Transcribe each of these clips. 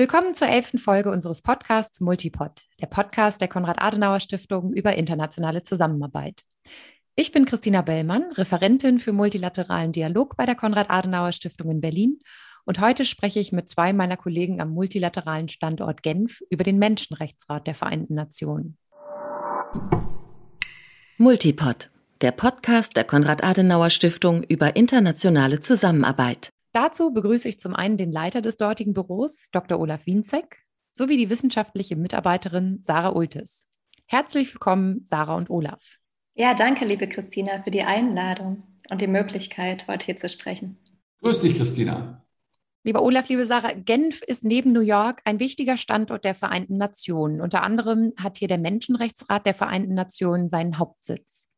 Willkommen zur elften Folge unseres Podcasts Multipod, der Podcast der Konrad-Adenauer-Stiftung über internationale Zusammenarbeit. Ich bin Christina Bellmann, Referentin für multilateralen Dialog bei der Konrad-Adenauer-Stiftung in Berlin und heute spreche ich mit zwei meiner Kollegen am multilateralen Standort Genf über den Menschenrechtsrat der Vereinten Nationen. Multipod, der Podcast der Konrad-Adenauer-Stiftung über internationale Zusammenarbeit. Dazu begrüße ich zum einen den Leiter des dortigen Büros, Dr. Olaf Wienzek, sowie die wissenschaftliche Mitarbeiterin Sarah Ultes. Herzlich willkommen, Sarah und Olaf. Ja, danke, liebe Christina, für die Einladung und die Möglichkeit, heute hier zu sprechen. Grüß dich, Christina. Lieber Olaf, liebe Sarah, Genf ist neben New York ein wichtiger Standort der Vereinten Nationen. Unter anderem hat hier der Menschenrechtsrat der Vereinten Nationen seinen Hauptsitz.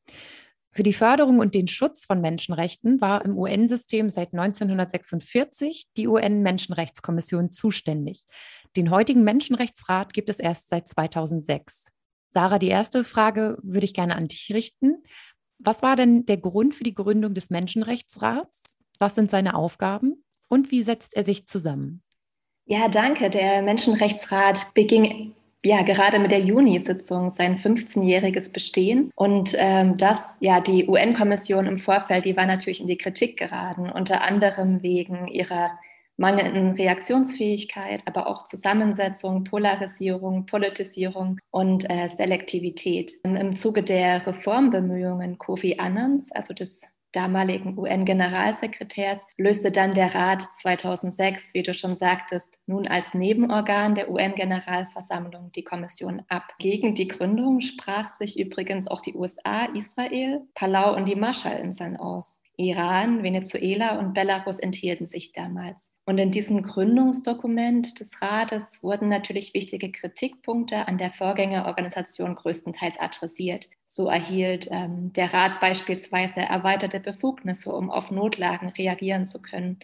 Für die Förderung und den Schutz von Menschenrechten war im UN-System seit 1946 die UN-Menschenrechtskommission zuständig. Den heutigen Menschenrechtsrat gibt es erst seit 2006. Sarah, die erste Frage würde ich gerne an dich richten. Was war denn der Grund für die Gründung des Menschenrechtsrats? Was sind seine Aufgaben und wie setzt er sich zusammen? Ja, danke. Der Menschenrechtsrat beging ja gerade mit der Juni-Sitzung sein 15-jähriges Bestehen. Und ähm, das, ja, die UN-Kommission im Vorfeld, die war natürlich in die Kritik geraten, unter anderem wegen ihrer mangelnden Reaktionsfähigkeit, aber auch Zusammensetzung, Polarisierung, Politisierung und äh, Selektivität. Im Zuge der Reformbemühungen Kofi Annans, also des damaligen UN-Generalsekretärs, löste dann der Rat 2006, wie du schon sagtest, nun als Nebenorgan der UN-Generalversammlung die Kommission ab. Gegen die Gründung sprach sich übrigens auch die USA, Israel, Palau und die Marshallinseln aus. Iran, Venezuela und Belarus enthielten sich damals. Und in diesem Gründungsdokument des Rates wurden natürlich wichtige Kritikpunkte an der Vorgängerorganisation größtenteils adressiert. So erhielt ähm, der Rat beispielsweise erweiterte Befugnisse, um auf Notlagen reagieren zu können.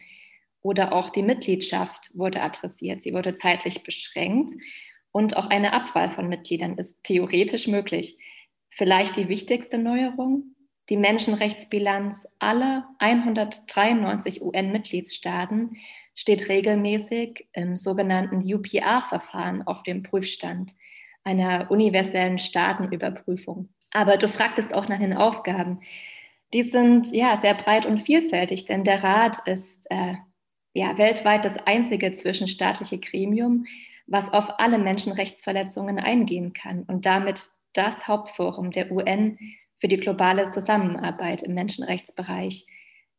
Oder auch die Mitgliedschaft wurde adressiert. Sie wurde zeitlich beschränkt und auch eine Abwahl von Mitgliedern ist theoretisch möglich. Vielleicht die wichtigste Neuerung, die Menschenrechtsbilanz aller 193 UN-Mitgliedstaaten steht regelmäßig im sogenannten UPR-Verfahren auf dem Prüfstand einer universellen Staatenüberprüfung. Aber du fragtest auch nach den Aufgaben. Die sind ja sehr breit und vielfältig, denn der Rat ist äh, ja weltweit das einzige zwischenstaatliche Gremium, was auf alle Menschenrechtsverletzungen eingehen kann und damit das Hauptforum der UN für die globale Zusammenarbeit im Menschenrechtsbereich.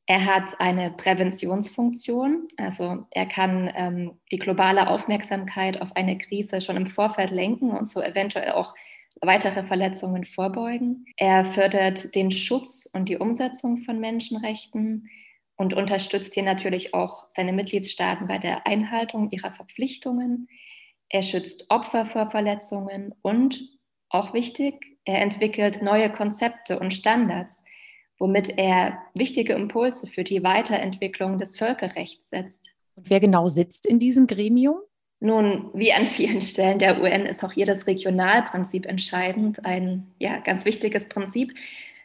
Er hat eine Präventionsfunktion, also er kann ähm, die globale Aufmerksamkeit auf eine Krise schon im Vorfeld lenken und so eventuell auch weitere Verletzungen vorbeugen. Er fördert den Schutz und die Umsetzung von Menschenrechten und unterstützt hier natürlich auch seine Mitgliedstaaten bei der Einhaltung ihrer Verpflichtungen. Er schützt Opfer vor Verletzungen und, auch wichtig, er entwickelt neue Konzepte und Standards, womit er wichtige Impulse für die Weiterentwicklung des Völkerrechts setzt. Und wer genau sitzt in diesem Gremium? Nun, wie an vielen Stellen der UN ist auch hier das Regionalprinzip entscheidend, ein ja, ganz wichtiges Prinzip.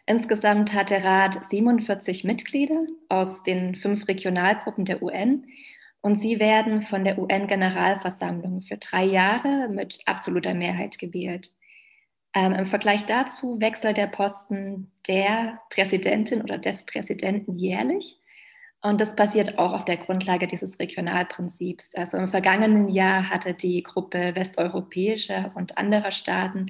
Insgesamt hat der Rat 47 Mitglieder aus den fünf Regionalgruppen der UN und sie werden von der UN-Generalversammlung für drei Jahre mit absoluter Mehrheit gewählt. Ähm, Im Vergleich dazu wechselt der Posten der Präsidentin oder des Präsidenten jährlich. Und das basiert auch auf der Grundlage dieses Regionalprinzips. Also im vergangenen Jahr hatte die Gruppe westeuropäischer und anderer Staaten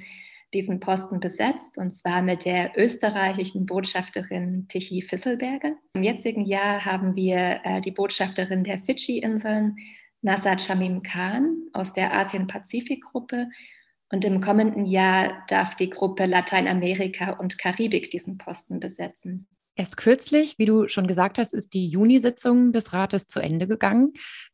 diesen Posten besetzt, und zwar mit der österreichischen Botschafterin Tichy Fisselberger. Im jetzigen Jahr haben wir äh, die Botschafterin der Fidschi-Inseln, Nasat Shamim Khan aus der Asien-Pazifik-Gruppe und im kommenden Jahr darf die Gruppe Lateinamerika und Karibik diesen Posten besetzen. Erst kürzlich, wie du schon gesagt hast, ist die Juni-Sitzung des Rates zu Ende gegangen.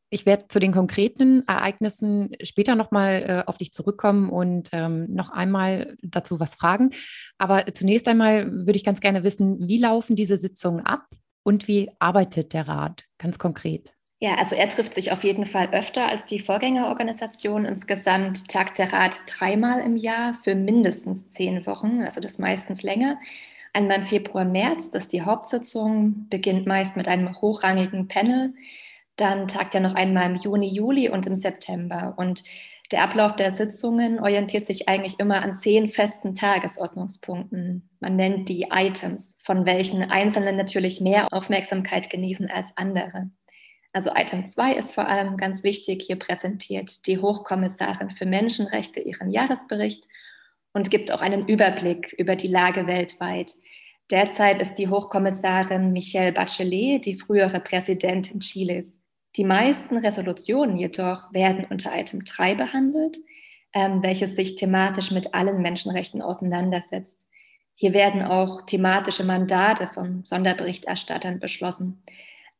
Ich werde zu den konkreten Ereignissen später nochmal äh, auf dich zurückkommen und ähm, noch einmal dazu was fragen. Aber zunächst einmal würde ich ganz gerne wissen, wie laufen diese Sitzungen ab und wie arbeitet der Rat ganz konkret? Ja, also er trifft sich auf jeden Fall öfter als die Vorgängerorganisation. Insgesamt tagt der Rat dreimal im Jahr für mindestens zehn Wochen, also das meistens länger. Einmal im Februar, März, das ist die Hauptsitzung, beginnt meist mit einem hochrangigen Panel. Dann tagt er noch einmal im Juni, Juli und im September. Und der Ablauf der Sitzungen orientiert sich eigentlich immer an zehn festen Tagesordnungspunkten. Man nennt die Items, von welchen einzelne natürlich mehr Aufmerksamkeit genießen als andere. Also Item 2 ist vor allem ganz wichtig. Hier präsentiert die Hochkommissarin für Menschenrechte ihren Jahresbericht und gibt auch einen Überblick über die Lage weltweit. Derzeit ist die Hochkommissarin Michelle Bachelet die frühere Präsidentin Chiles. Die meisten Resolutionen jedoch werden unter Item 3 behandelt, ähm, welches sich thematisch mit allen Menschenrechten auseinandersetzt. Hier werden auch thematische Mandate von Sonderberichterstattern beschlossen.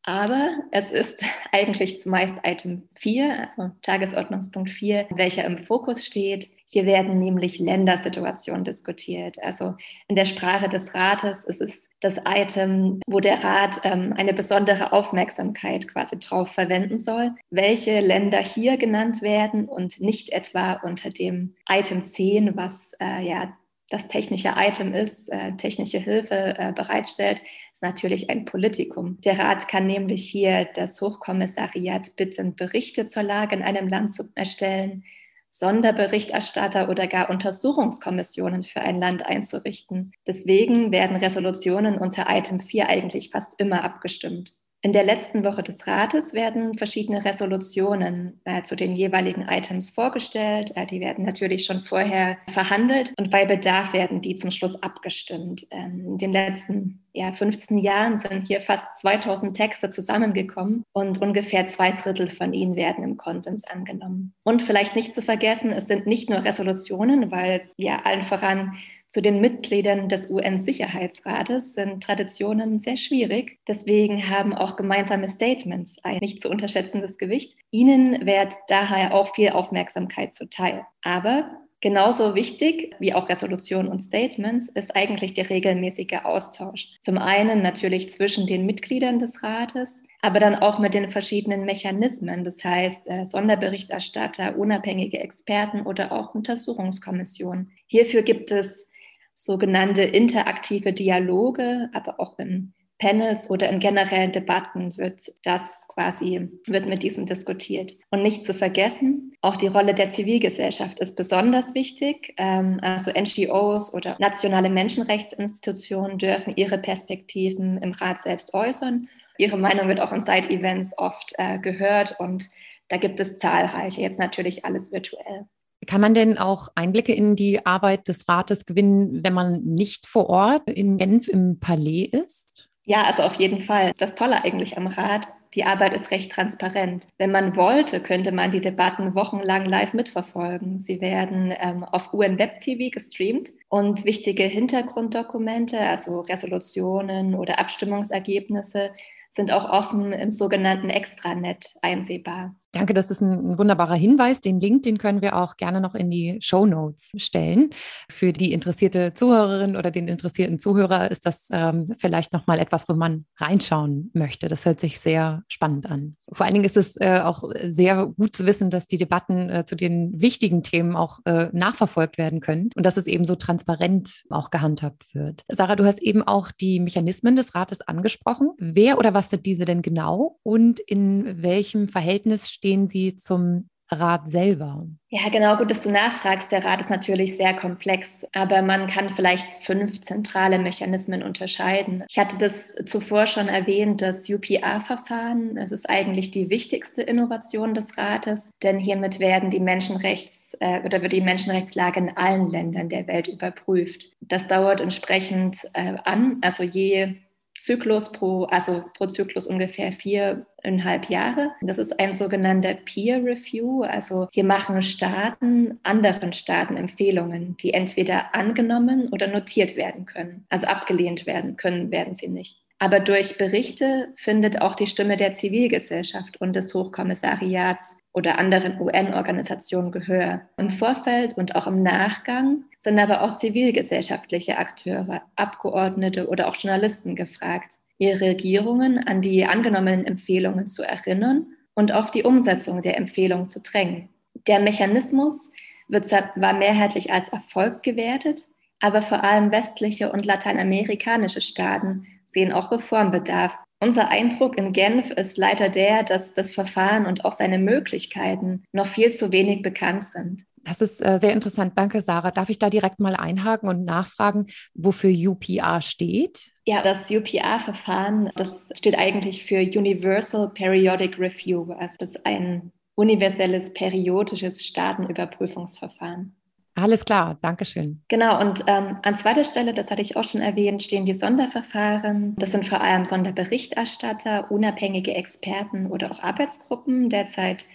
Aber es ist eigentlich zumeist Item 4, also Tagesordnungspunkt 4, welcher im Fokus steht. Hier werden nämlich Ländersituationen diskutiert. Also in der Sprache des Rates ist es das Item, wo der Rat ähm, eine besondere Aufmerksamkeit quasi drauf verwenden soll, welche Länder hier genannt werden und nicht etwa unter dem Item 10, was äh, ja das technische Item ist, äh, technische Hilfe äh, bereitstellt, natürlich ein Politikum. Der Rat kann nämlich hier das Hochkommissariat bitten, Berichte zur Lage in einem Land zu erstellen, Sonderberichterstatter oder gar Untersuchungskommissionen für ein Land einzurichten. Deswegen werden Resolutionen unter Item 4 eigentlich fast immer abgestimmt. In der letzten Woche des Rates werden verschiedene Resolutionen äh, zu den jeweiligen Items vorgestellt. Äh, die werden natürlich schon vorher verhandelt und bei Bedarf werden die zum Schluss abgestimmt. Ähm, in den letzten ja, 15 Jahren sind hier fast 2000 Texte zusammengekommen und ungefähr zwei Drittel von ihnen werden im Konsens angenommen. Und vielleicht nicht zu vergessen, es sind nicht nur Resolutionen, weil ja allen voran zu den Mitgliedern des UN-Sicherheitsrates sind Traditionen sehr schwierig. Deswegen haben auch gemeinsame Statements ein nicht zu unterschätzendes Gewicht. Ihnen wird daher auch viel Aufmerksamkeit zuteil. Aber Genauso wichtig wie auch Resolutionen und Statements ist eigentlich der regelmäßige Austausch. Zum einen natürlich zwischen den Mitgliedern des Rates, aber dann auch mit den verschiedenen Mechanismen, das heißt äh, Sonderberichterstatter, unabhängige Experten oder auch Untersuchungskommissionen. Hierfür gibt es sogenannte interaktive Dialoge, aber auch in Panels oder in generellen Debatten wird das quasi, wird mit diesen diskutiert. Und nicht zu vergessen, auch die Rolle der Zivilgesellschaft ist besonders wichtig. Ähm, also NGOs oder nationale Menschenrechtsinstitutionen dürfen ihre Perspektiven im Rat selbst äußern. Ihre Meinung wird auch in Side-Events oft äh, gehört und da gibt es zahlreiche, jetzt natürlich alles virtuell. Kann man denn auch Einblicke in die Arbeit des Rates gewinnen, wenn man nicht vor Ort in Genf im Palais ist? Ja, also auf jeden Fall. Das Tolle eigentlich am Rat, die Arbeit ist recht transparent. Wenn man wollte, könnte man die Debatten wochenlang live mitverfolgen. Sie werden ähm, auf UN Web TV gestreamt und wichtige Hintergrunddokumente, also Resolutionen oder Abstimmungsergebnisse, sind auch offen im sogenannten Extranet einsehbar. Danke, das ist ein, wunderbarer Hinweis. Den Link, den können wir auch gerne noch in die Show Notes stellen. Für die interessierte Zuhörerin oder den interessierten Zuhörer ist das ähm, vielleicht noch mal etwas, wo man reinschauen möchte. Das hört sich sehr spannend an. Vor allen Dingen ist es äh, auch sehr gut zu wissen, dass die Debatten äh, zu den wichtigen Themen auch äh, nachverfolgt werden können und dass es eben so transparent auch gehandhabt wird. Sarah, du hast eben auch die Mechanismen des Rates angesprochen. Wer oder was sind diese denn genau und in welchem Verhältnis stehen Sie zum Rat selber? Ja, genau, gut, dass du nachfragst. Der Rat ist natürlich sehr komplex, aber man kann vielleicht fünf zentrale Mechanismen unterscheiden. Ich hatte das zuvor schon erwähnt, das UPR-Verfahren. Es ist eigentlich die wichtigste Innovation des Rates, denn hiermit werden die Menschenrechts- äh, oder wird die Menschenrechtslage in allen Ländern der Welt überprüft. Das dauert entsprechend äh, an, also je Zyklus pro, also pro Zyklus ungefähr viereinhalb Jahre. Das ist ein sogenannter Peer Review. Also hier machen Staaten anderen Staaten Empfehlungen, die entweder angenommen oder notiert werden können. Also abgelehnt werden können, werden sie nicht. Aber durch Berichte findet auch die Stimme der Zivilgesellschaft und des Hochkommissariats oder anderen UN-Organisationen Gehör. Im Vorfeld und auch im Nachgang sind aber auch zivilgesellschaftliche Akteure, Abgeordnete oder auch Journalisten gefragt, ihre Regierungen an die angenommenen Empfehlungen zu erinnern und auf die Umsetzung der Empfehlungen zu drängen. Der Mechanismus wird zwar mehrheitlich als Erfolg gewertet, aber vor allem westliche und lateinamerikanische Staaten sehen auch Reformbedarf Unser Eindruck in Genf ist leider der, dass das Verfahren und auch seine Möglichkeiten noch viel zu wenig bekannt sind. Das ist äh, sehr interessant. Danke, Sarah. Darf ich da direkt mal einhaken und nachfragen, wofür UPR steht? Ja, das UPR-Verfahren, das steht eigentlich für Universal Periodic Review. Also das ist ein universelles periodisches Staatenüberprüfungsverfahren. Alles klar, danke schön. Genau, und ähm, an zweiter Stelle, das hatte ich auch schon erwähnt, stehen die Sonderverfahren. Das sind vor allem Sonderberichterstatter, unabhängige Experten oder auch Arbeitsgruppen. Derzeit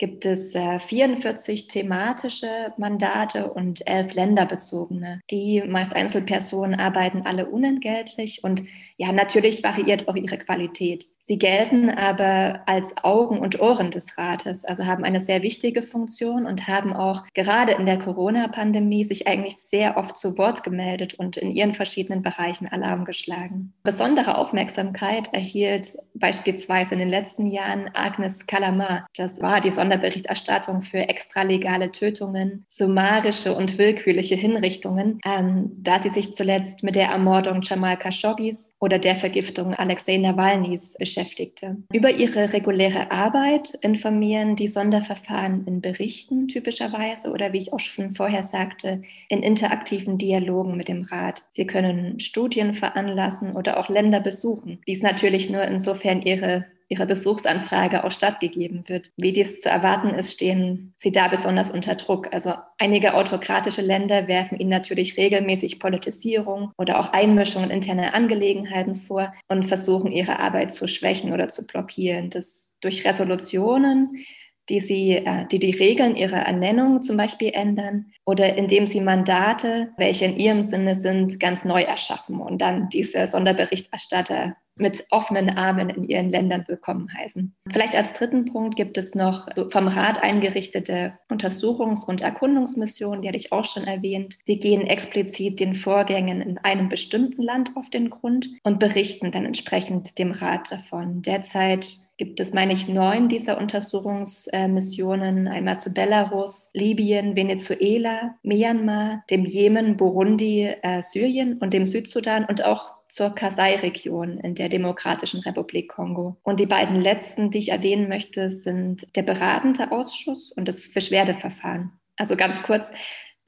gibt es äh, 44 thematische Mandate und elf länderbezogene. Die meist Einzelpersonen arbeiten alle unentgeltlich und ja, natürlich variiert auch ihre Qualität. Sie gelten aber als Augen und Ohren des Rates, also haben eine sehr wichtige Funktion und haben auch gerade in der Corona-Pandemie sich eigentlich sehr oft zu Wort gemeldet und in ihren verschiedenen Bereichen Alarm geschlagen. Besondere Aufmerksamkeit erhielt beispielsweise in den letzten Jahren Agnes Kalamar. Das war die Sonderberichterstattung für extralegale Tötungen, summarische und willkürliche Hinrichtungen, ähm, da sie sich zuletzt mit der Ermordung Jamal Khashoggis oder der Vergiftung Alexei Nawalnys beschäftigte. Über ihre reguläre Arbeit informieren die Sonderverfahren in Berichten typischerweise oder wie ich auch schon vorher sagte, in interaktiven Dialogen mit dem Rat. Sie können Studien veranlassen oder auch Länder besuchen. Dies natürlich nur insofern ihre ihrer Besuchsanfrage auch stattgegeben wird. Wie dies zu erwarten ist, stehen sie da besonders unter Druck. Also einige autokratische Länder werfen ihnen natürlich regelmäßig Politisierung oder auch Einmischung in interne Angelegenheiten vor und versuchen ihre Arbeit zu schwächen oder zu blockieren. Das durch Resolutionen die, sie, äh, die die Regeln ihrer Ernennung zum Beispiel ändern oder indem sie Mandate, welche in ihrem Sinne sind, ganz neu erschaffen und dann diese Sonderberichterstatter mit offenen Armen in ihren Ländern willkommen heißen. Vielleicht als dritten Punkt gibt es noch vom Rat eingerichtete Untersuchungs- und Erkundungsmissionen, die hatte ich auch schon erwähnt. Sie gehen explizit den Vorgängen in einem bestimmten Land auf den Grund und berichten dann entsprechend dem Rat davon. Derzeit gibt es, meine ich, neun dieser Untersuchungsmissionen, einmal zu Belarus, Libyen, Venezuela, Myanmar, dem Jemen, Burundi, äh, Syrien und dem Südsudan und auch zur Kasai-Region in der Demokratischen Republik Kongo. Und die beiden letzten, die ich erwähnen möchte, sind der beratende Ausschuss und das Beschwerdeverfahren. Also ganz kurz,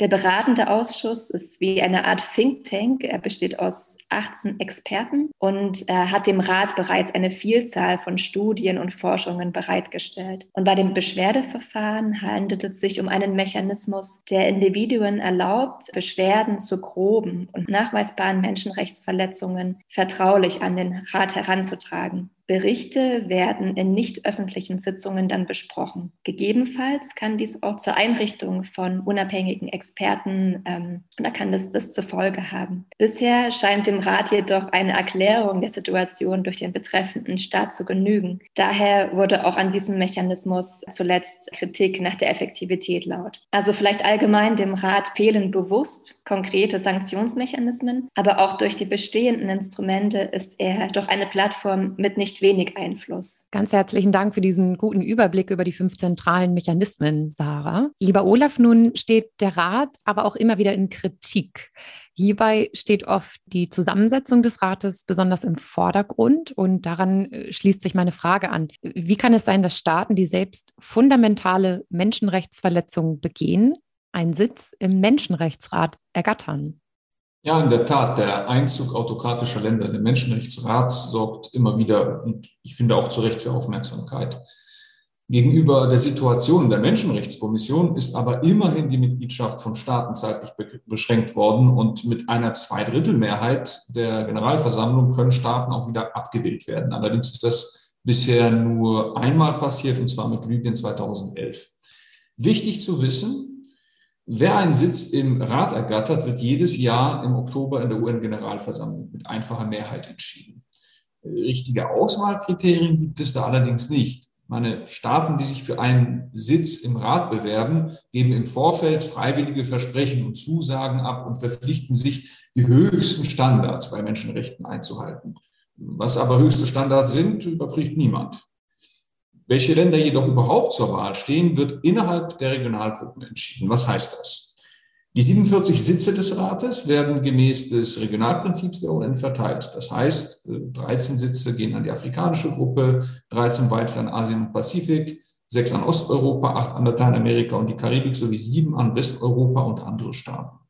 der beratende Ausschuss ist wie eine Art Think Tank. Er besteht aus 18 Experten und er hat dem Rat bereits eine Vielzahl von Studien und Forschungen bereitgestellt. Und bei dem Beschwerdeverfahren handelt es sich um einen Mechanismus, der Individuen erlaubt, Beschwerden zu groben und nachweisbaren Menschenrechtsverletzungen vertraulich an den Rat heranzutragen. Berichte werden in nicht öffentlichen Sitzungen dann besprochen. Gegebenenfalls kann dies auch zur Einrichtung von unabhängigen Experten ähm, oder kann das, das zur Folge haben. Bisher scheint dem Rat jedoch eine Erklärung der Situation durch den betreffenden Staat zu genügen. Daher wurde auch an diesem Mechanismus zuletzt Kritik nach der Effektivität laut. Also vielleicht allgemein dem Rat fehlen bewusst konkrete Sanktionsmechanismen, aber auch durch die bestehenden Instrumente ist er doch eine Plattform mit nicht wenig Einfluss. Ganz herzlichen Dank für diesen guten Überblick über die fünf zentralen Mechanismen, Sarah. Lieber Olaf, nun steht der Rat aber auch immer wieder in Kritik. Hierbei steht oft die Zusammensetzung des Rates besonders im Vordergrund und daran äh, schließt sich meine Frage an. Wie kann es sein, dass Staaten, die selbst fundamentale Menschenrechtsverletzungen begehen, einen Sitz im Menschenrechtsrat ergattern? Ja, in der Tat, der Einzug autokratischer Länder in den Menschenrechtsrat sorgt immer wieder und ich finde auch zu Recht für Aufmerksamkeit. Gegenüber der Situation der Menschenrechtskommission ist aber immerhin die Mitgliedschaft von Staaten zeitlich beschränkt worden und mit einer Zweidrittelmehrheit der Generalversammlung können Staaten auch wieder abgewählt werden. Allerdings ist das bisher nur einmal passiert und zwar mit Libyen 2011. Wichtig zu wissen, Wer einen Sitz im Rat ergattert, wird jedes Jahr im Oktober in der UN-Generalversammlung mit einfacher Mehrheit entschieden. Richtige Auswahlkriterien gibt es da allerdings nicht. Meine Staaten, die sich für einen Sitz im Rat bewerben, geben im Vorfeld freiwillige Versprechen und Zusagen ab und verpflichten sich, die höchsten Standards bei Menschenrechten einzuhalten. Was aber höchste Standards sind, überprüft niemand. Welche Länder jedoch überhaupt zur Wahl stehen, wird innerhalb der Regionalgruppen entschieden. Was heißt das? Die 47 Sitze des Rates werden gemäß des Regionalprinzips der UN verteilt. Das heißt, 13 Sitze gehen an die afrikanische Gruppe, 13 weitere an Asien und Pazifik, sechs an Osteuropa, acht an Lateinamerika und die Karibik sowie sieben an Westeuropa und andere Staaten.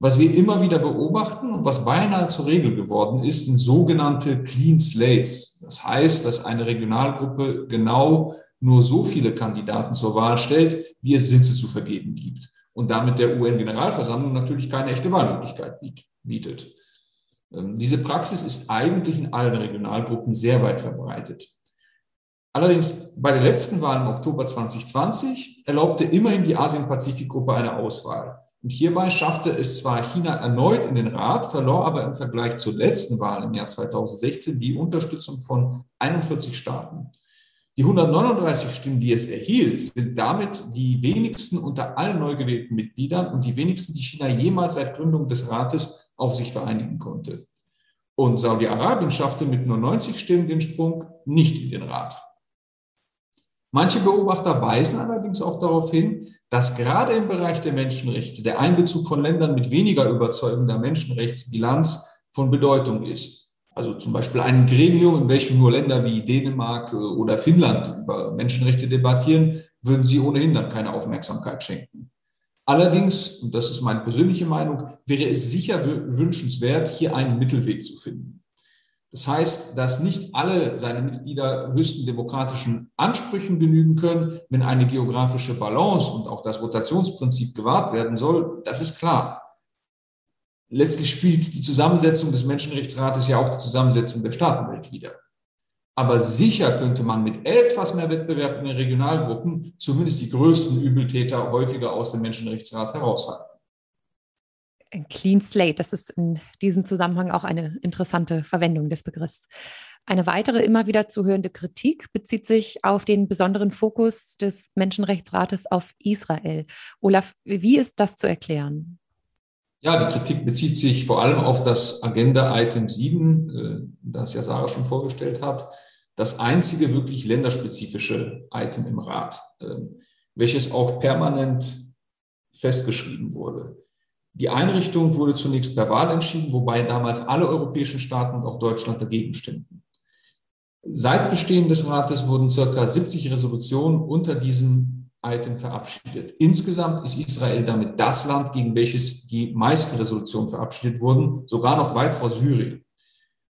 Was wir immer wieder beobachten und was beinahe zur Regel geworden ist, sind sogenannte Clean Slates. Das heißt, dass eine Regionalgruppe genau nur so viele Kandidaten zur Wahl stellt, wie es Sitze zu vergeben gibt und damit der UN-Generalversammlung natürlich keine echte Wahlmöglichkeit bietet. Ähm, diese Praxis ist eigentlich in allen Regionalgruppen sehr weit verbreitet. Allerdings bei der letzten Wahl im Oktober 2020 erlaubte immerhin die Asien-Pazifik-Gruppe eine Auswahl. Und hierbei schaffte es zwar China erneut in den Rat, verlor aber im Vergleich zur letzten Wahl im Jahr 2016 die Unterstützung von 41 Staaten. Die 139 Stimmen, die es erhielt, sind damit die wenigsten unter allen neu gewählten Mitgliedern und die wenigsten, die China jemals seit Gründung des Rates auf sich vereinigen konnte. Und Saudi-Arabien schaffte mit nur 90 Stimmen den Sprung nicht in den Rat. Manche Beobachter weisen allerdings auch darauf hin, dass gerade im Bereich der Menschenrechte der Einbezug von Ländern mit weniger überzeugender Menschenrechtsbilanz von Bedeutung ist. Also zum Beispiel ein Gremium, in welchem nur Länder wie Dänemark äh, oder Finnland über Menschenrechte debattieren, würden sie ohnehin dann keine Aufmerksamkeit schenken. Allerdings, und das ist meine persönliche Meinung, wäre es sicher wünschenswert, hier einen Mittelweg zu finden. Das heißt, dass nicht alle seine Mitglieder höchsten demokratischen Ansprüchen genügen können, wenn eine geografische Balance und auch das Rotationsprinzip gewahrt werden soll, das ist klar letztlich spielt die Zusammensetzung des Menschenrechtsrates ja auch die Zusammensetzung der Staatenwelt wider. Aber sicher könnte man mit etwas mehr Wettbewerb in den Regionalgruppen zumindest die größten Übeltäter häufiger aus dem Menschenrechtsrat heraushalten. Ein Clean Slate, das ist in diesem Zusammenhang auch eine interessante Verwendung des Begriffs. Eine weitere immer wieder zu hörende Kritik bezieht sich auf den besonderen Fokus des Menschenrechtsrates auf Israel. Olaf, wie ist das zu erklären? Ja, die Kritik bezieht sich vor allem auf das Agenda-Item 7, äh, das ja Sarah schon vorgestellt hat, das einzige wirklich länderspezifische Item im Rat, ähm, welches auch permanent festgeschrieben wurde. Die Einrichtung wurde zunächst per Wahl entschieden, wobei damals alle europäischen Staaten und auch Deutschland dagegen stimmten. Seit Bestehen des Rates wurden circa 70 Resolutionen unter diesem Item verabschiedet. Insgesamt ist Israel damit das Land, gegen welches die meisten Resolutionen verabschiedet wurden, sogar noch weit vor Syrien.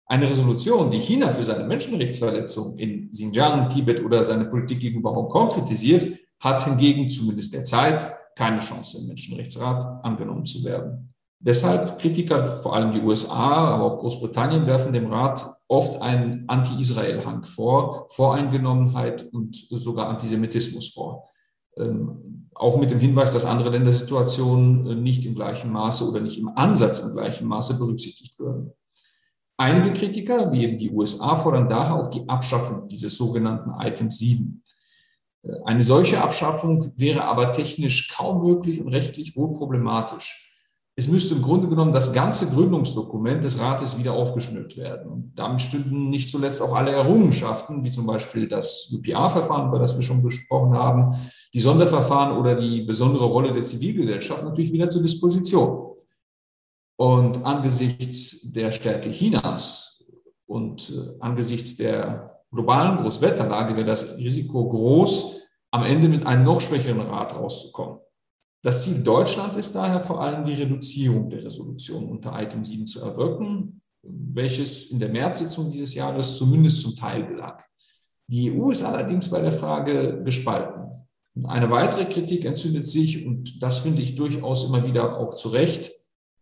Eine Resolution, die China für seine Menschenrechtsverletzungen in Xinjiang, Tibet oder seine Politik gegenüber Hongkong kritisiert, hat hingegen zumindest derzeit keine Chance im Menschenrechtsrat angenommen zu werden. Deshalb Kritiker, vor allem die USA, aber auch Großbritannien, werfen dem Rat oft einen Anti-Israel-Hang vor, Voreingenommenheit und sogar Antisemitismus vor. Ähm, auch mit dem Hinweis, dass andere Ländersituationen äh, nicht im gleichen Maße oder nicht im Ansatz im gleichen Maße berücksichtigt würden. Einige Kritiker, wie eben die USA, fordern daher auch die Abschaffung dieses sogenannten Item 7. Eine solche Abschaffung wäre aber technisch kaum möglich und rechtlich wohl problematisch es müsste im Grunde genommen das ganze Gründungsdokument des Rates wieder aufgeschnürt werden. Und damit stünden nicht zuletzt auch alle Errungenschaften, wie zum Beispiel das UPA-Verfahren, über das wir schon gesprochen haben, die Sonderverfahren oder die besondere Rolle der Zivilgesellschaft natürlich wieder zur Disposition. Und angesichts der Stärke Chinas und äh, angesichts der globalen Großwetterlage wäre das Risiko groß, am Ende mit einem noch schwächeren Rat rauszukommen. Das Ziel Deutschlands ist daher vor allem die Reduzierung der Resolution unter Item 7 zu erwirken, welches in der Märzsitzung dieses Jahres zumindest zum Teil gelang. Die EU ist allerdings bei der Frage gespalten. Eine weitere Kritik entzündet sich, und das finde ich durchaus immer wieder auch zu Recht,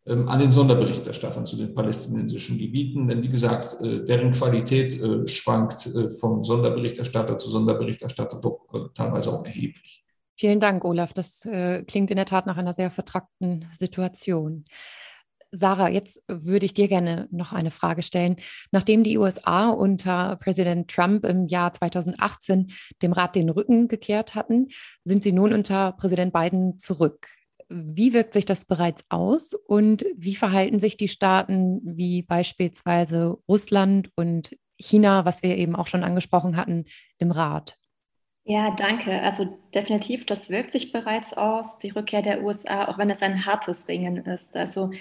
an den Sonderberichterstattern zu den palästinensischen Gebieten. Denn wie gesagt, äh, deren Qualität äh, schwankt äh, vom Sonderberichterstatter zu Sonderberichterstatter doch teilweise auch erheblich. Vielen Dank, Olaf. Das klingt in der Tat nach einer sehr vertrackten Situation. Sarah, jetzt würde ich dir gerne noch eine Frage stellen. Nachdem die USA unter Präsident Trump im Jahr 2018 dem Rat den Rücken gekehrt hatten, sind sie nun unter Präsident Biden zurück. Wie wirkt sich das bereits aus und wie verhalten sich die Staaten wie beispielsweise Russland und China, was wir eben auch schon angesprochen hatten, im Rat? Ja, danke. Also definitiv, das wirkt sich bereits aus, die Rückkehr der USA, auch wenn es ein hartes Ringen ist. Also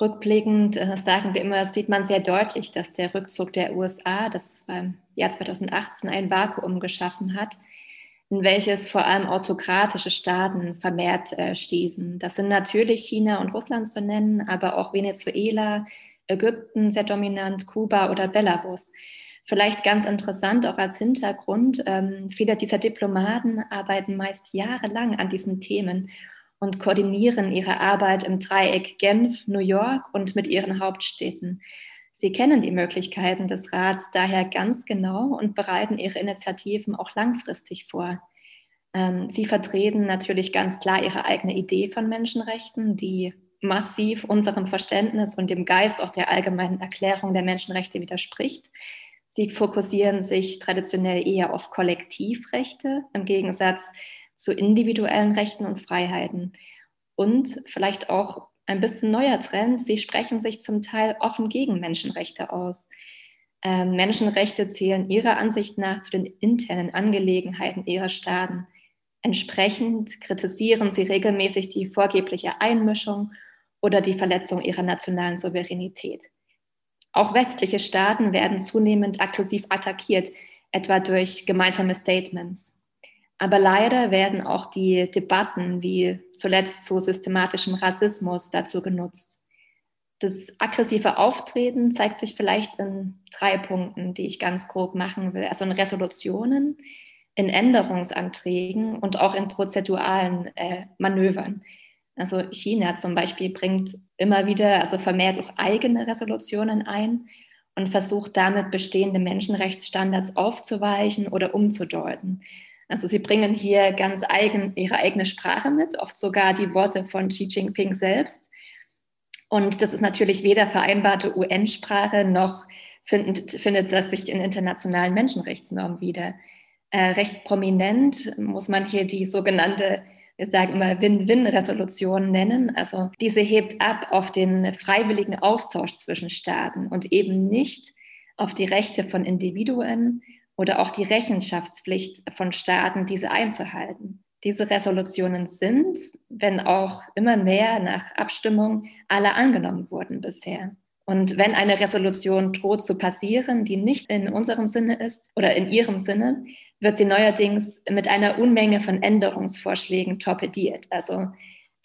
rückblickend äh, sagen wir immer, sieht man sehr deutlich, dass der Rückzug der USA, das beim Jahr 2018 ein Vakuum geschaffen hat, in welches vor allem autokratische Staaten vermehrt äh, stießen. Das sind natürlich China und Russland zu nennen, aber auch Venezuela, Ägypten sehr dominant, Kuba oder Belarus. Vielleicht ganz interessant auch als Hintergrund, ähm, viele dieser Diplomaten arbeiten meist jahrelang an diesen Themen und koordinieren ihre Arbeit im Dreieck Genf, New York und mit ihren Hauptstädten. Sie kennen die Möglichkeiten des Rats daher ganz genau und bereiten ihre Initiativen auch langfristig vor. Ähm, sie vertreten natürlich ganz klar ihre eigene Idee von Menschenrechten, die massiv unserem Verständnis und dem Geist auch der allgemeinen Erklärung der Menschenrechte widerspricht. Sie fokussieren sich traditionell eher auf Kollektivrechte im Gegensatz zu individuellen Rechten und Freiheiten. Und vielleicht auch ein bisschen neuer Trend, sie sprechen sich zum Teil offen gegen Menschenrechte aus. Ähm, Menschenrechte zählen ihrer Ansicht nach zu den internen Angelegenheiten ihrer Staaten. Entsprechend kritisieren sie regelmäßig die vorgebliche Einmischung oder die Verletzung ihrer nationalen Souveränität. Auch westliche Staaten werden zunehmend aggressiv attackiert, etwa durch gemeinsame Statements. Aber leider werden auch die Debatten wie zuletzt zu systematischem Rassismus dazu genutzt. Das aggressive Auftreten zeigt sich vielleicht in drei Punkten, die ich ganz grob machen will. Also in Resolutionen, in Änderungsanträgen und auch in prozeduralen äh, Manövern. Also China zum Beispiel bringt immer wieder, also vermehrt auch eigene Resolutionen ein und versucht damit bestehende Menschenrechtsstandards aufzuweichen oder umzudeuten. Also sie bringen hier ganz eigen ihre eigene Sprache mit, oft sogar die Worte von Xi Jinping selbst. Und das ist natürlich weder vereinbarte UN-Sprache noch findet, findet das sich in internationalen Menschenrechtsnormen wieder. Äh, recht prominent muss man hier die sogenannte wir sagen immer Win-Win-Resolution nennen. Also diese hebt ab auf den freiwilligen Austausch zwischen Staaten und eben nicht auf die Rechte von Individuen oder auch die Rechenschaftspflicht von Staaten, diese einzuhalten. Diese Resolutionen sind, wenn auch immer mehr nach Abstimmung, alle angenommen wurden bisher. Und wenn eine Resolution droht zu passieren, die nicht in unserem Sinne ist oder in ihrem Sinne, wird sie neuerdings mit einer Unmenge von Änderungsvorschlägen torpediert. Also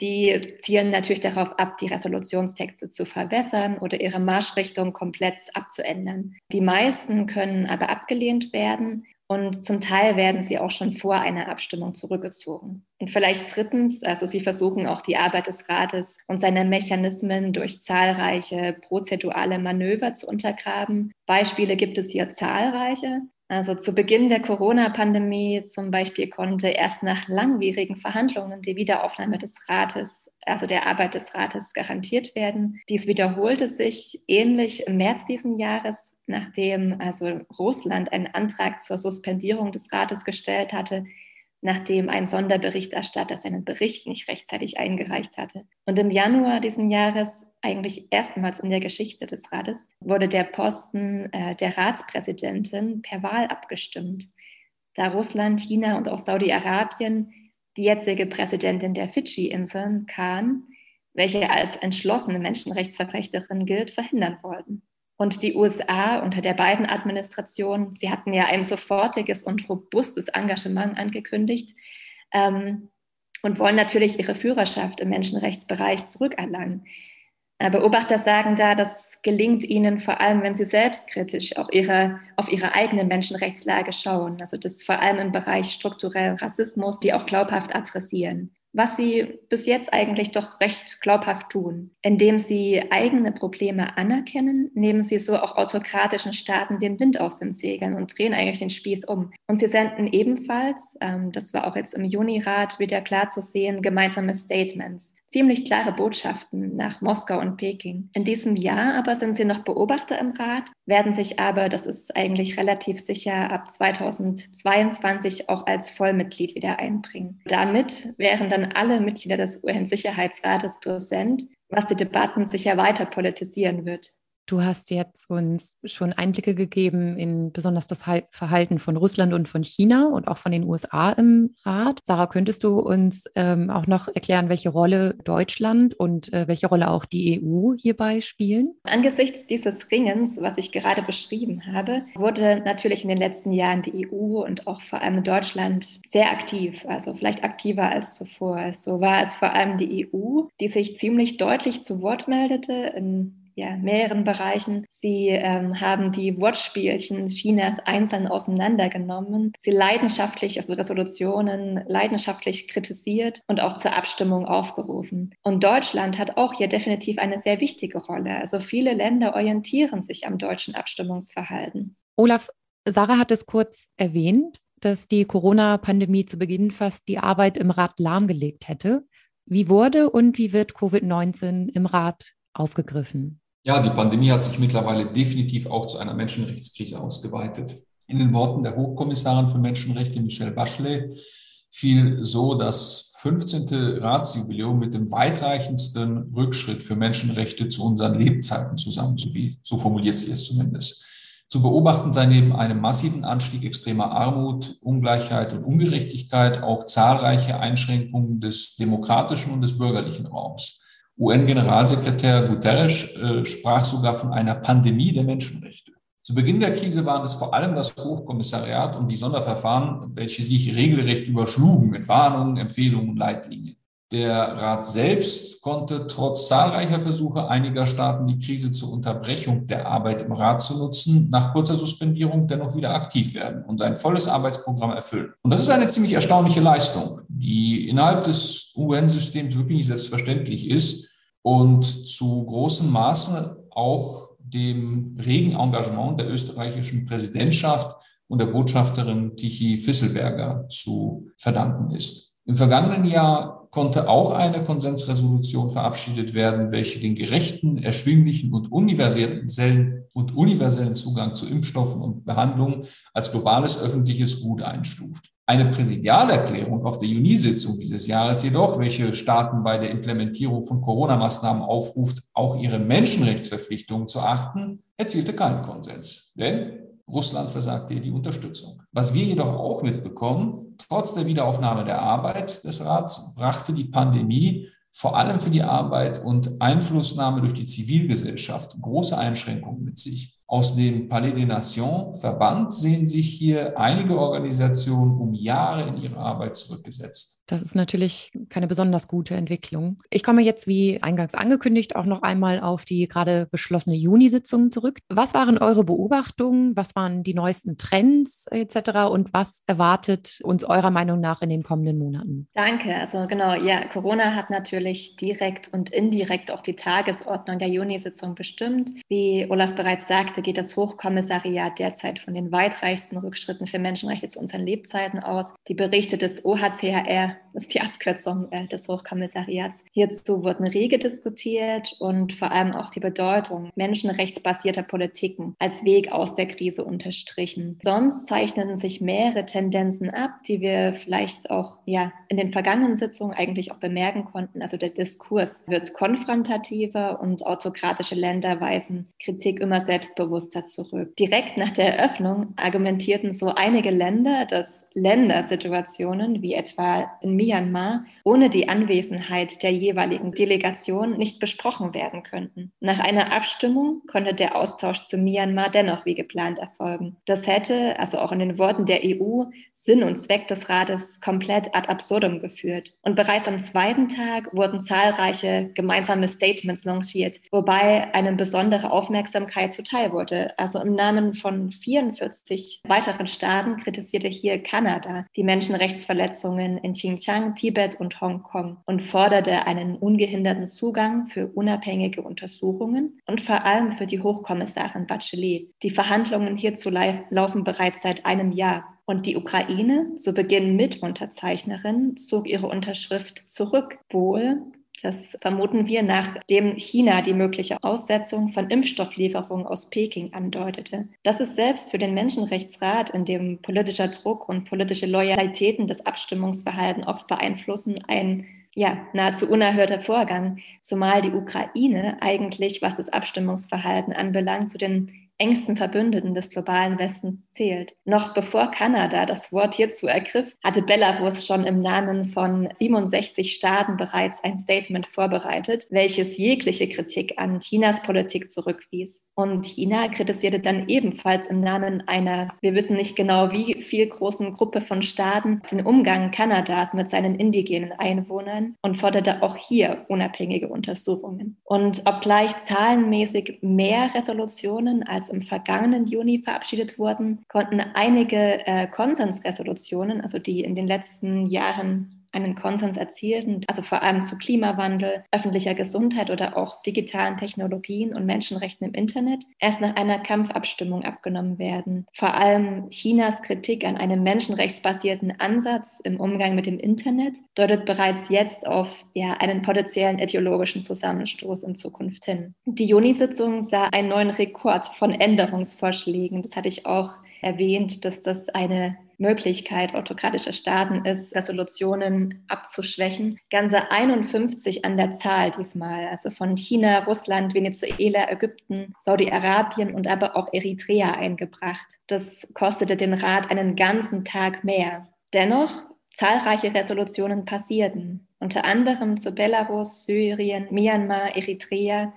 die zielen natürlich darauf ab, die Resolutionstexte zu verbessern oder ihre Marschrichtung komplett abzuändern. Die meisten können aber abgelehnt werden und zum Teil werden sie auch schon vor einer Abstimmung zurückgezogen. Und vielleicht drittens, also sie versuchen auch die Arbeit des Rates und seine Mechanismen durch zahlreiche prozedurale Manöver zu untergraben. Beispiele gibt es hier zahlreiche. Also zu Beginn der Corona-Pandemie zum Beispiel konnte erst nach langwierigen Verhandlungen die Wiederaufnahme des Rates, also der Arbeit des Rates, garantiert werden. Dies wiederholte sich ähnlich im März diesen Jahres, nachdem also Russland einen Antrag zur Suspendierung des Rates gestellt hatte, nachdem ein Sonderberichterstatter seinen Bericht nicht rechtzeitig eingereicht hatte. Und im Januar diesen Jahres eigentlich erstmals in der Geschichte des Rates wurde der Posten äh, der Ratspräsidentin per Wahl abgestimmt, da Russland, China und auch Saudi-Arabien die jetzige Präsidentin der Fidschi-Inseln, Khan, welche als entschlossene Menschenrechtsverfechterin gilt, verhindern wollten. Und die USA unter der beiden Administration, sie hatten ja ein sofortiges und robustes Engagement angekündigt ähm, und wollen natürlich ihre Führerschaft im Menschenrechtsbereich zurückerlangen. Äh, Beobachter sagen da, das gelingt ihnen vor allem, wenn sie selbstkritisch auch ihre, auf ihre eigene Menschenrechtslage schauen. Also das vor allem im Bereich strukturellen Rassismus, die auch glaubhaft adressieren was sie bis jetzt eigentlich doch recht glaubhaft tun. Indem sie eigene Probleme anerkennen, nehmen sie so auch autokratischen Staaten den Wind aus den Segeln und drehen eigentlich den Spieß um. Und sie senden ebenfalls, ähm, das war auch jetzt im Juni-Rat wieder klar zu sehen, gemeinsame Statements, ziemlich klare Botschaften nach Moskau und Peking. In diesem Jahr aber sind sie noch Beobachter im Rat, werden sich aber, das ist eigentlich relativ sicher, ab 2022 auch als Vollmitglied wieder einbringen. Damit wären dann alle Mitglieder des UN-Sicherheitsrates präsent, was die Debatten sicher weiter politisieren wird. Du hast jetzt uns schon Einblicke gegeben in besonders das Verhalten von Russland und von China und auch von den USA im Rat. Sarah, könntest du uns ähm, auch noch erklären, welche Rolle Deutschland und äh, welche Rolle auch die EU hierbei spielen? Angesichts dieses Ringens, was ich gerade beschrieben habe, wurde natürlich in den letzten Jahren die EU und auch vor allem Deutschland sehr aktiv, also vielleicht aktiver als zuvor. So war es vor allem die EU, die sich ziemlich deutlich zu Wort meldete in ja, mehreren Bereichen. Sie ähm, haben die Wortspielchen Chinas einzeln auseinandergenommen, sie leidenschaftlich, also Resolutionen leidenschaftlich kritisiert und auch zur Abstimmung aufgerufen. Und Deutschland hat auch hier definitiv eine sehr wichtige Rolle. Also viele Länder orientieren sich am deutschen Abstimmungsverhalten. Olaf, Sarah hat es kurz erwähnt, dass die Corona-Pandemie zu Beginn fast die Arbeit im Rat lahmgelegt hätte. Wie wurde und wie wird Covid-19 im Rat aufgegriffen? Ja, die Pandemie hat sich mittlerweile definitiv auch zu einer Menschenrechtskrise ausgeweitet. In den Worten der Hochkommissarin für Menschenrechte Michelle Bachelet fiel so das 15. Ratsjubiläum mit dem weitreichendsten Rückschritt für Menschenrechte zu unseren Lebzeiten zusammen, so, wie, so formuliert sie es zumindest. Zu beobachten sei neben einem massiven Anstieg extremer Armut, Ungleichheit und Ungerechtigkeit auch zahlreiche Einschränkungen des demokratischen und des bürgerlichen Raums. UN-Generalsekretär Guterres äh, sprach sogar von einer Pandemie der Menschenrechte. Zu Beginn der Krise waren es vor allem das Hochkommissariat und die Sonderverfahren, welche sich regelrecht überschlugen mit Warnungen, Empfehlungen und Leitlinien. Der Rat selbst konnte trotz zahlreicher Versuche einiger Staaten, die Krise zur Unterbrechung der Arbeit im Rat zu nutzen, nach kurzer Suspendierung dennoch wieder aktiv werden und sein volles Arbeitsprogramm erfüllen. Und das ist eine ziemlich erstaunliche Leistung, die innerhalb des UN-Systems wirklich nicht selbstverständlich ist und zu großem Maße auch dem regen Engagement der österreichischen Präsidentschaft und der Botschafterin Tichy Fisselberger zu verdanken ist. Im vergangenen Jahr konnte auch eine Konsensresolution verabschiedet werden, welche den gerechten, erschwinglichen und universellen, und universellen Zugang zu Impfstoffen und Behandlungen als globales öffentliches Gut einstuft. Eine Präsidialerklärung auf der Juni-Sitzung dieses Jahres jedoch, welche Staaten bei der Implementierung von Corona-Maßnahmen aufruft, auch ihre Menschenrechtsverpflichtungen zu achten, erzielte keinen Konsens. Denn Russland versagte ihr die Unterstützung. Was wir jedoch auch mitbekommen, trotz der Wiederaufnahme der Arbeit des Rats brachte die Pandemie vor allem für die Arbeit und Einflussnahme durch die Zivilgesellschaft große Einschränkungen mit sich. Aus dem Palais des Nations Verband sehen sich hier einige Organisationen um Jahre in ihre Arbeit zurückgesetzt. Das ist natürlich keine besonders gute Entwicklung. Ich komme jetzt, wie eingangs angekündigt, auch noch einmal auf die gerade beschlossene Juni-Sitzung zurück. Was waren eure Beobachtungen? Was waren die neuesten Trends etc.? Und was erwartet uns eurer Meinung nach in den kommenden Monaten? Danke. Also genau, ja, Corona hat natürlich direkt und indirekt auch die Tagesordnung der Juni-Sitzung bestimmt. Wie Olaf bereits sagte, geht das Hochkommissariat derzeit von den weitreichsten Rückschritten für Menschenrechte zu unseren Lebzeiten aus. Die Berichte des OHCHR, das ist die Abkürzung äh, des Hochkommissariats, hierzu wurden rege diskutiert und vor allem auch die Bedeutung menschenrechtsbasierter Politiken als Weg aus der Krise unterstrichen. Sonst zeichneten sich mehrere Tendenzen ab, die wir vielleicht auch ja, in den vergangenen Sitzungen eigentlich auch bemerken konnten. Also der Diskurs wird konfrontativer und autokratische Länder weisen Kritik immer selbstbewusst selbstbewusster zurück. Direkt nach der Eröffnung argumentierten so einige Länder, dass Ländersituationen wie etwa in Myanmar ohne die Anwesenheit der jeweiligen Delegation nicht besprochen werden könnten. Nach einer Abstimmung konnte der Austausch zu Myanmar dennoch wie geplant erfolgen. Das hätte, also auch in den Worten der EU, Sinn und Zweck des Rates komplett ad absurdum geführt. Und bereits am zweiten Tag wurden zahlreiche gemeinsame Statements lanciert, wobei eine besondere Aufmerksamkeit zuteil wurde. Also im Namen von 44 weiteren Staaten kritisierte hier Kanada die Menschenrechtsverletzungen in Xinjiang, Tibet und Hongkong und forderte einen ungehinderten Zugang für unabhängige Untersuchungen und vor allem für die Hochkommissarin Bachelet. Die Verhandlungen hierzu laufen bereits seit einem Jahr. Und die Ukraine, zu Beginn Mitunterzeichnerin, zog ihre Unterschrift zurück, wohl, das vermuten wir, nachdem China die mögliche Aussetzung von Impfstofflieferungen aus Peking andeutete. Das ist selbst für den Menschenrechtsrat, in dem politischer Druck und politische Loyalitäten das Abstimmungsverhalten oft beeinflussen, ein ja, nahezu unerhörter Vorgang, zumal die Ukraine eigentlich, was das Abstimmungsverhalten anbelangt, zu den engsten Verbündeten des globalen Westens zählt. Noch bevor Kanada das Wort hierzu ergriff, hatte Belarus schon im Namen von 67 Staaten bereits ein Statement vorbereitet, welches jegliche Kritik an Chinas Politik zurückwies. Und China kritisierte dann ebenfalls im Namen einer, wir wissen nicht genau wie viel großen Gruppe von Staaten, den Umgang Kanadas mit seinen indigenen Einwohnern und forderte auch hier unabhängige Untersuchungen. Und obgleich zahlenmäßig mehr Resolutionen als im vergangenen Juni verabschiedet wurden, konnten einige äh, Konsensresolutionen, also die in den letzten Jahren einen Konsens erzielten, also vor allem zu Klimawandel, öffentlicher Gesundheit oder auch digitalen Technologien und Menschenrechten im Internet, erst nach einer Kampfabstimmung abgenommen werden. Vor allem Chinas Kritik an einem menschenrechtsbasierten Ansatz im Umgang mit dem Internet deutet bereits jetzt auf ja, einen potenziellen ideologischen Zusammenstoß in Zukunft hin. Die Juni-Sitzung sah einen neuen Rekord von Änderungsvorschlägen. Das hatte ich auch erwähnt, dass das eine Möglichkeit autokratischer Staaten ist, Resolutionen abzuschwächen. Ganze 51 an der Zahl diesmal, also von China, Russland, Venezuela, Ägypten, Saudi-Arabien und aber auch Eritrea eingebracht. Das kostete den Rat einen ganzen Tag mehr. Dennoch, zahlreiche Resolutionen passierten, unter anderem zu Belarus, Syrien, Myanmar, Eritrea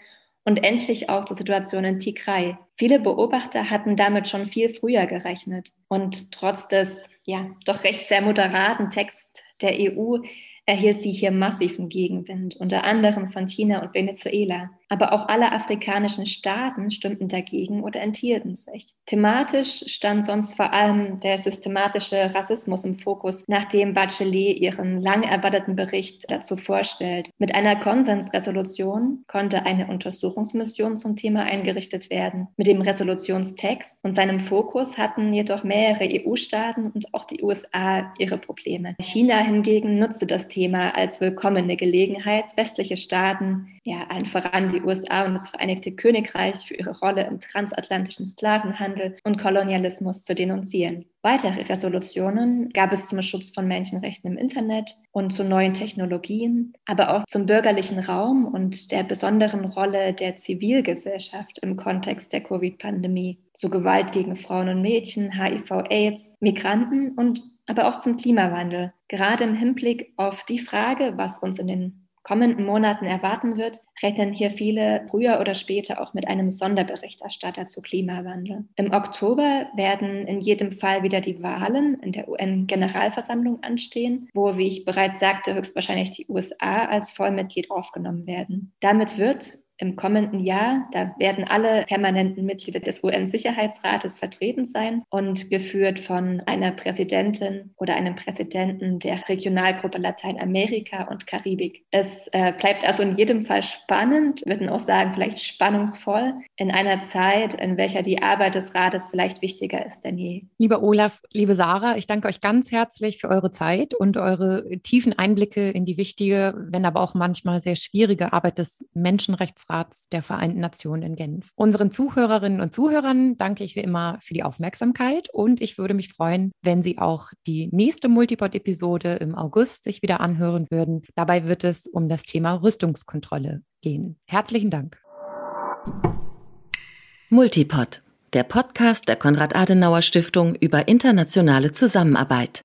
und endlich auch zur Situation in Tigray. Viele Beobachter hatten damit schon viel früher gerechnet. Und trotz des ja doch recht sehr moderaten Text der EU erhielt sie hier massiven Gegenwind, unter anderem von China und Venezuela. Aber auch alle afrikanischen Staaten stimmten dagegen oder enthielten sich. Thematisch stand sonst vor allem der systematische Rassismus im Fokus, nachdem Bachelet ihren lang erwarteten Bericht dazu vorstellt. Mit einer Konsensresolution konnte eine Untersuchungsmission zum Thema eingerichtet werden. Mit dem Resolutionstext und seinem Fokus hatten jedoch mehrere EU-Staaten und auch die USA ihre Probleme. China hingegen nutzte das Thema als willkommene Gelegenheit, westliche Staaten, ja, allen voran die USA und das Vereinigte Königreich für ihre Rolle im transatlantischen Sklavenhandel und Kolonialismus zu denunzieren. Weitere Resolutionen gab es zum Schutz von Menschenrechten im Internet und zu neuen Technologien, aber auch zum bürgerlichen Raum und der besonderen Rolle der Zivilgesellschaft im Kontext der Covid-Pandemie, zu Gewalt gegen Frauen und Mädchen, HIV-Aids, Migranten und aber auch zum Klimawandel. Gerade im Hinblick auf die Frage, was uns in den kommenden Monaten erwarten wird, rechnen hier viele früher oder später auch mit einem Sonderberichterstatter zu Klimawandel. Im Oktober werden in jedem Fall wieder die Wahlen in der UN-Generalversammlung anstehen, wo, wie ich bereits sagte, höchstwahrscheinlich die USA als Vollmitglied aufgenommen werden. Damit wird im kommenden Jahr. Da werden alle permanenten Mitglieder des UN-Sicherheitsrates vertreten sein und geführt von einer Präsidentin oder einem Präsidenten der Regionalgruppe Lateinamerika und Karibik. Es äh, bleibt also in jedem Fall spannend, würden auch sagen, vielleicht spannungsvoll in einer Zeit, in welcher die Arbeit des Rates vielleicht wichtiger ist denn je. Lieber Olaf, liebe Sarah, ich danke euch ganz herzlich für eure Zeit und eure tiefen Einblicke in die wichtige, wenn aber auch manchmal sehr schwierige Arbeit des Menschenrechts Sicherheitsrats der Vereinten Nationen in Genf. Unseren Zuhörerinnen und Zuhörern danke ich wie immer für die Aufmerksamkeit und ich würde mich freuen, wenn Sie auch die nächste Multipod-Episode im August sich wieder anhören würden. Dabei wird es um das Thema Rüstungskontrolle gehen. Herzlichen Dank. Multipod, der Podcast der Konrad-Adenauer-Stiftung über internationale Zusammenarbeit.